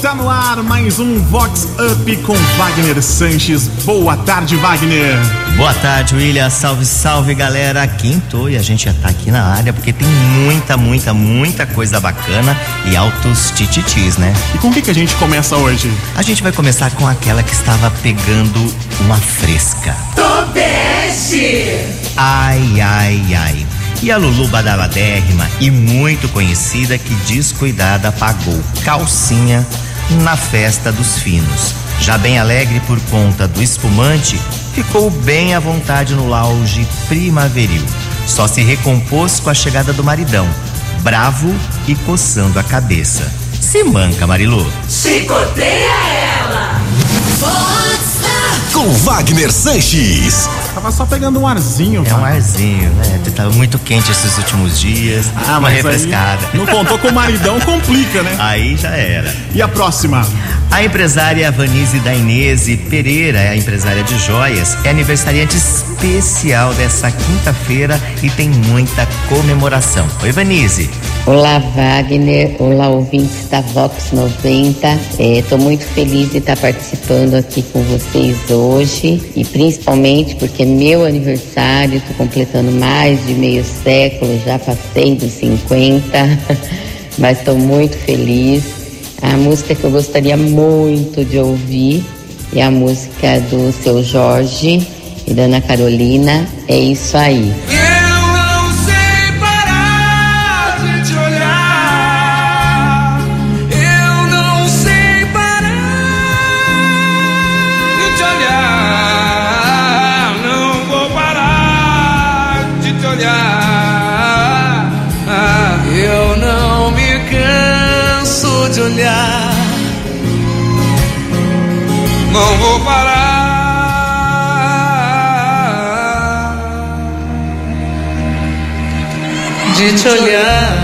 tá no ar mais um Vox Up com Wagner Sanches. Boa tarde, Wagner. Boa tarde, William. Salve, salve, galera. Quinto e a gente já tá aqui na área porque tem muita, muita, muita coisa bacana e altos tititis, né? E com o que, que a gente começa hoje? A gente vai começar com aquela que estava pegando uma fresca. Tobeste! Ai, ai, ai. E a Lulu badabadérrima e muito conhecida que descuidada pagou calcinha na festa dos finos. Já bem alegre por conta do espumante, ficou bem à vontade no lounge primaveril. Só se recompôs com a chegada do maridão, bravo e coçando a cabeça. Se manca, Marilu. Chicoteia ela! Com Wagner Sanches. Tava só pegando um arzinho, É um arzinho, né? Tava muito quente esses últimos dias. Ah, uma mas refrescada. aí não contou com o maridão, complica, né? Aí já era. E a próxima? A empresária Vanise Dainese Pereira, é a empresária de joias, é aniversariante especial dessa quinta-feira e tem muita comemoração. Oi, Vanise. Olá, Wagner. Olá, ouvintes da Vox 90. Estou muito feliz de estar participando aqui com vocês hoje e principalmente porque é meu aniversário. Estou completando mais de meio século, já passei dos 50, mas estou muito feliz. A música que eu gostaria muito de ouvir é a música do seu Jorge e da Ana Carolina. É isso aí. Parar de te olhar.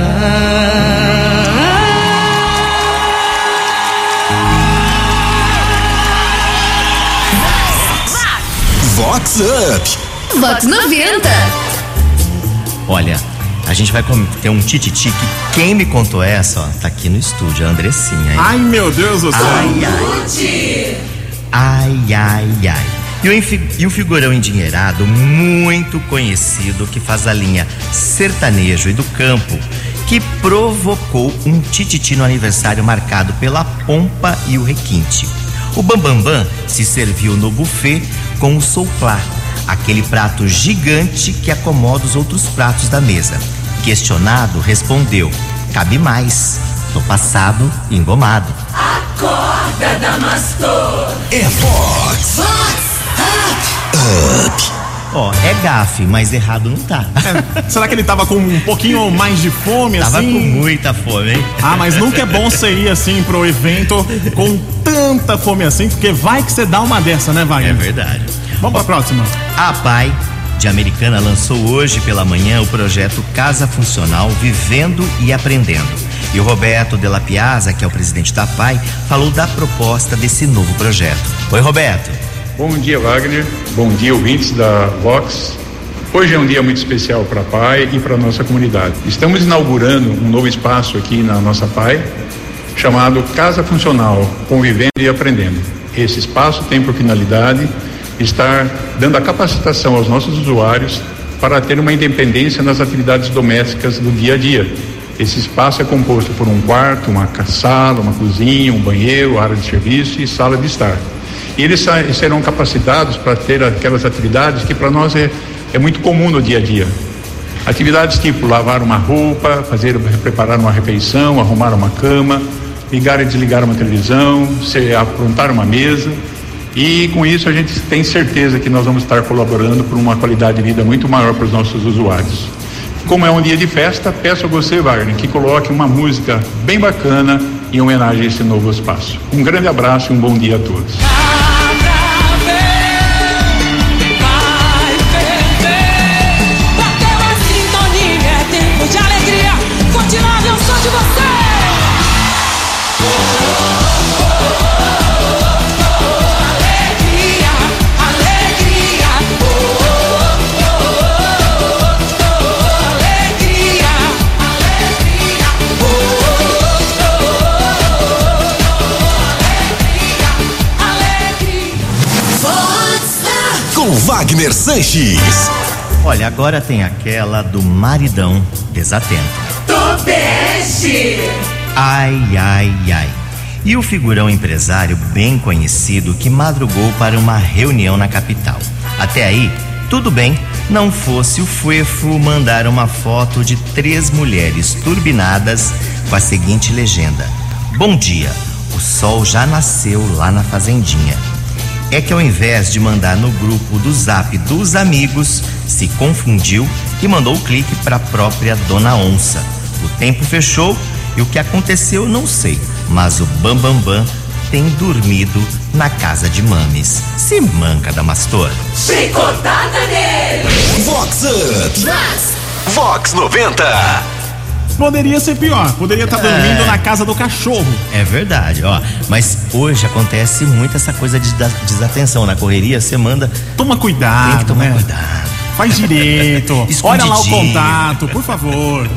Vox Up. Vox 90. Olha, a gente vai ter um tititi que quem me contou essa, ó, tá aqui no estúdio, a Andressinha. hein? Ai, meu Deus do céu. Ai, ai. Ai, ai, ai. E o, figurão endinheirado, muito conhecido, que faz a linha sertanejo e do campo, que provocou um tititi no aniversário marcado pela pompa e o requinte. O Bambambam se serviu no buffet com o souplá, aquele prato gigante que acomoda os outros pratos da mesa. Questionado, respondeu: cabe mais. Tô passado engomado. Acorda, Damastor. É Vox. Ó, é gafe, mas errado não tá. É, será que ele tava com um pouquinho mais de fome, Tava assim? com muita fome, hein? Ah, mas nunca é bom você ir assim pro evento com tanta fome assim, porque vai que você dá uma dessa, né, É Wagner? verdade. Vamos pra próxima. A PAI de Americana lançou hoje pela manhã o projeto Casa Funcional Vivendo e Aprendendo. E o Roberto de la Piazza, que é o presidente da PAI, falou da proposta desse novo projeto. Oi, Roberto. Bom dia, Wagner. Bom dia, ouvintes da Vox. Hoje é um dia muito especial para a PAI e para a nossa comunidade. Estamos inaugurando um novo espaço aqui na nossa PAI, chamado Casa Funcional, Convivendo e Aprendendo. Esse espaço tem por finalidade estar dando a capacitação aos nossos usuários para ter uma independência nas atividades domésticas do dia a dia. Esse espaço é composto por um quarto, uma sala, uma cozinha, um banheiro, área de serviço e sala de estar. E eles serão capacitados para ter aquelas atividades que para nós é, é muito comum no dia a dia. Atividades tipo lavar uma roupa, fazer, preparar uma refeição, arrumar uma cama, ligar e desligar uma televisão, se, aprontar uma mesa. E com isso a gente tem certeza que nós vamos estar colaborando por uma qualidade de vida muito maior para os nossos usuários. Como é um dia de festa, peço a você, Wagner, que coloque uma música bem bacana em homenagem a esse novo espaço. Um grande abraço e um bom dia a todos. Wagner Sanches. Olha, agora tem aquela do maridão desatento. Topeste! Ai, ai, ai. E o figurão empresário bem conhecido que madrugou para uma reunião na capital. Até aí, tudo bem, não fosse o Fuefo mandar uma foto de três mulheres turbinadas com a seguinte legenda: Bom dia, o sol já nasceu lá na fazendinha. É que ao invés de mandar no grupo do zap dos amigos, se confundiu e mandou o clique para a própria Dona Onça. O tempo fechou e o que aconteceu não sei, mas o Bambambam Bam Bam tem dormido na casa de mames. Se manca da Mastor. Chicotada nele! Vox. Vox 90. Poderia ser pior, poderia estar dormindo na casa do cachorro. É verdade, ó. Mas hoje acontece muito essa coisa de desatenção. Na correria, você manda. Toma cuidado, Tem que tomar né? cuidado. Faz direito. Olha lá o contato, por favor.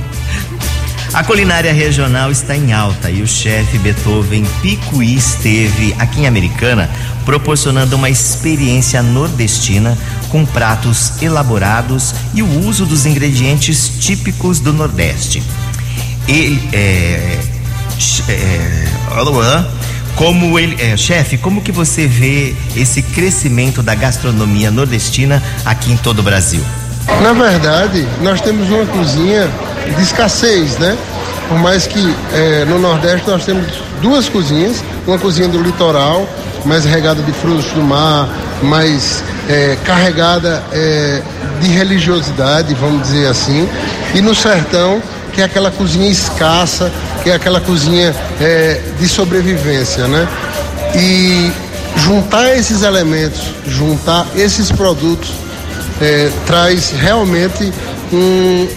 A culinária regional está em alta e o chefe Beethoven Picuí esteve aqui em Americana proporcionando uma experiência nordestina com pratos elaborados e o uso dos ingredientes típicos do Nordeste. Ele é, é, como ele, é, chefe, como que você vê esse crescimento da gastronomia nordestina aqui em todo o Brasil? Na verdade, nós temos uma cozinha de escassez, né? Por mais que eh, no Nordeste nós temos duas cozinhas, uma cozinha do litoral, mais regada de frutos do mar, mais eh, carregada eh, de religiosidade, vamos dizer assim, e no sertão, que é aquela cozinha escassa, que é aquela cozinha eh, de sobrevivência, né? E juntar esses elementos, juntar esses produtos é, traz realmente um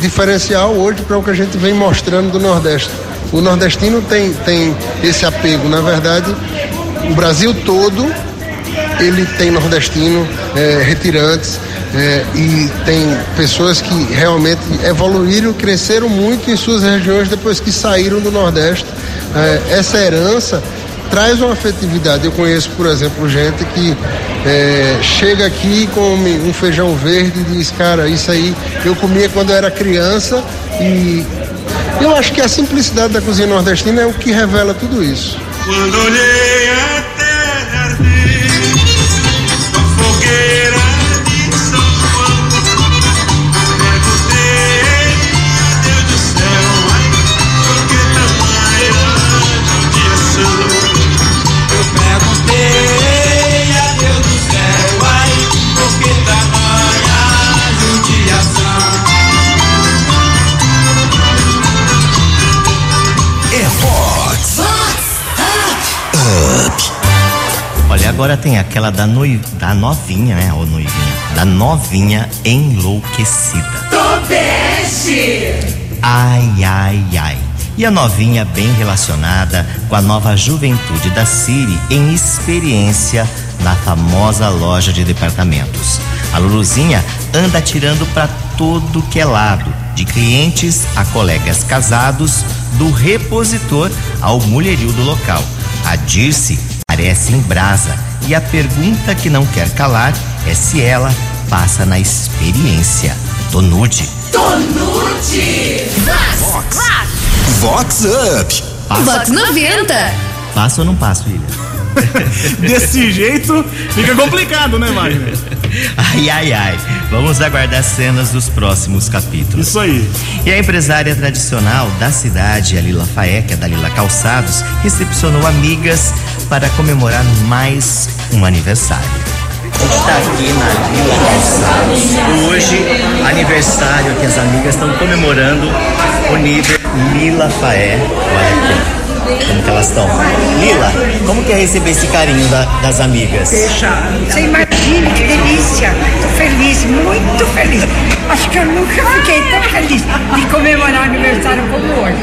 diferencial hoje para o que a gente vem mostrando do Nordeste. O nordestino tem, tem esse apego, na verdade, o Brasil todo ele tem nordestino, é, retirantes, é, e tem pessoas que realmente evoluíram, cresceram muito em suas regiões depois que saíram do Nordeste. É, essa herança traz uma afetividade. Eu conheço, por exemplo, gente que é, chega aqui e come um feijão verde e diz, cara, isso aí eu comia quando eu era criança e eu acho que a simplicidade da cozinha nordestina é o que revela tudo isso. Quando olhei a terra arder, a fogueira agora tem aquela da, noi... da novinha, né? Ou noivinha. Da novinha enlouquecida. Topeste! Ai, ai, ai. E a novinha bem relacionada com a nova juventude da Siri em experiência na famosa loja de departamentos. A Luluzinha anda tirando para todo que é lado, de clientes a colegas casados, do repositor ao mulherio do local. A Dirce parece em brasa e a pergunta que não quer calar é se ela passa na experiência. Tô nude. Tonude! Vox Up. Vox 90. Passo ou não passo, William? Desse jeito fica complicado, né, Wagner? Ai, ai, ai. Vamos aguardar cenas dos próximos capítulos. Isso aí. E a empresária tradicional da cidade, a Lila Faé, que é da Lila Calçados, recepcionou amigas para comemorar mais um aniversário. A gente está aqui na Lila Calçados. Hoje, aniversário que as amigas estão comemorando o nível Lila Faé. Olha aqui. Como que elas estão? Lila, como que é receber esse carinho da- das amigas? Você imagina que delícia. Tô feliz, muito feliz. Acho que eu nunca fiquei tão feliz de comemorar aniversário como hoje.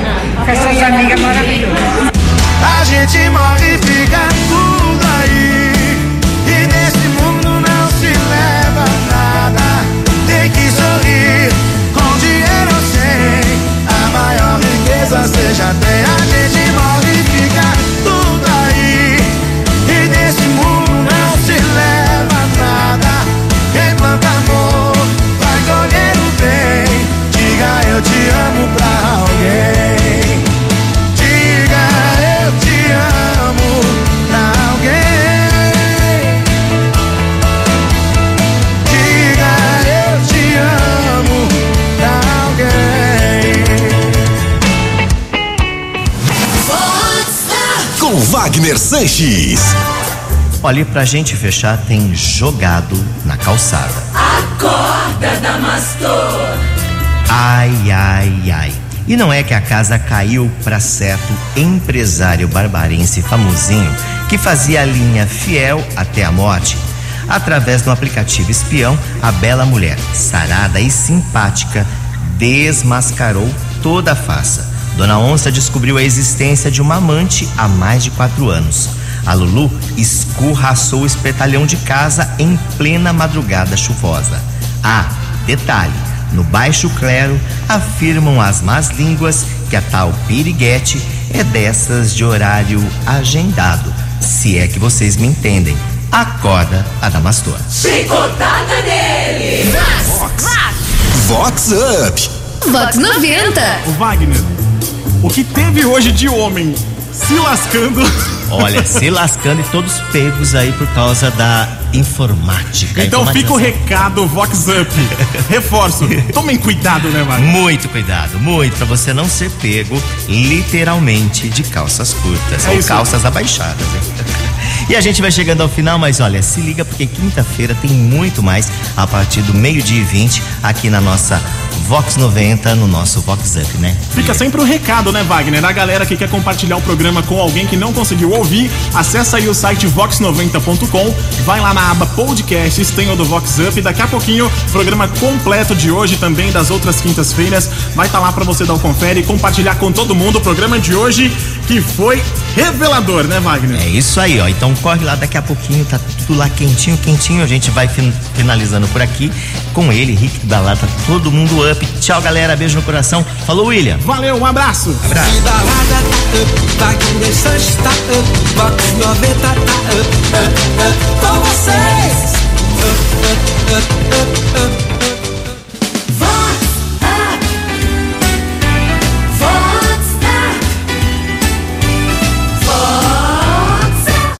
Com essas amigas maravilhosas. A gente morre e fica tudo aí. E nesse mundo não se leva nada. Tem que sorrir, com dinheiro sem. A maior riqueza você já Wagner Sanches. Olha, e pra gente fechar, tem jogado na calçada. Acorda, Damastor. Ai, ai, ai. E não é que a casa caiu para certo empresário barbarense famosinho que fazia a linha fiel até a morte. Através do aplicativo espião, a bela mulher, sarada e simpática, desmascarou toda a farsa. Dona Onça descobriu a existência de uma amante há mais de quatro anos. A Lulu escorraçou o espetalhão de casa em plena madrugada chuvosa. Ah, detalhe: no baixo clero afirmam as más línguas que a tal piriguete é dessas de horário agendado. Se é que vocês me entendem. Acorda, Adamastor. Chicotada nele. Vox Up. Vox 90. O Wagner, o que teve hoje de homem se lascando. Olha, se lascando e todos pegos aí por causa da informática. Então fica o informatização. recado Vox Up. Reforço, tomem cuidado, né, Wagner? Muito cuidado, muito, pra você não ser pego literalmente de calças curtas É ou isso. calças abaixadas. hein? E a gente vai chegando ao final, mas olha, se liga porque quinta-feira tem muito mais a partir do meio-dia e 20 aqui na nossa Vox 90, no nosso Vox Up, né? Fica sempre o recado, né, Wagner? A galera que quer compartilhar o programa com alguém que não conseguiu ouvir, acessa aí o site vox90.com, vai lá na aba podcasts, tem o do Vox Up, daqui a pouquinho, programa completo de hoje também das outras quintas-feiras, vai estar lá pra você dar o confere e compartilhar com todo mundo o programa de hoje, que foi revelador, né, Wagner? É isso aí, ó. Então corre lá daqui a pouquinho, tá tudo lá quentinho, quentinho. A gente vai fin finalizando por aqui com ele, Rick Balata, todo mundo up. Tchau, galera. Beijo no coração. Falou, William. Valeu, um abraço. Abraço. Com vocês.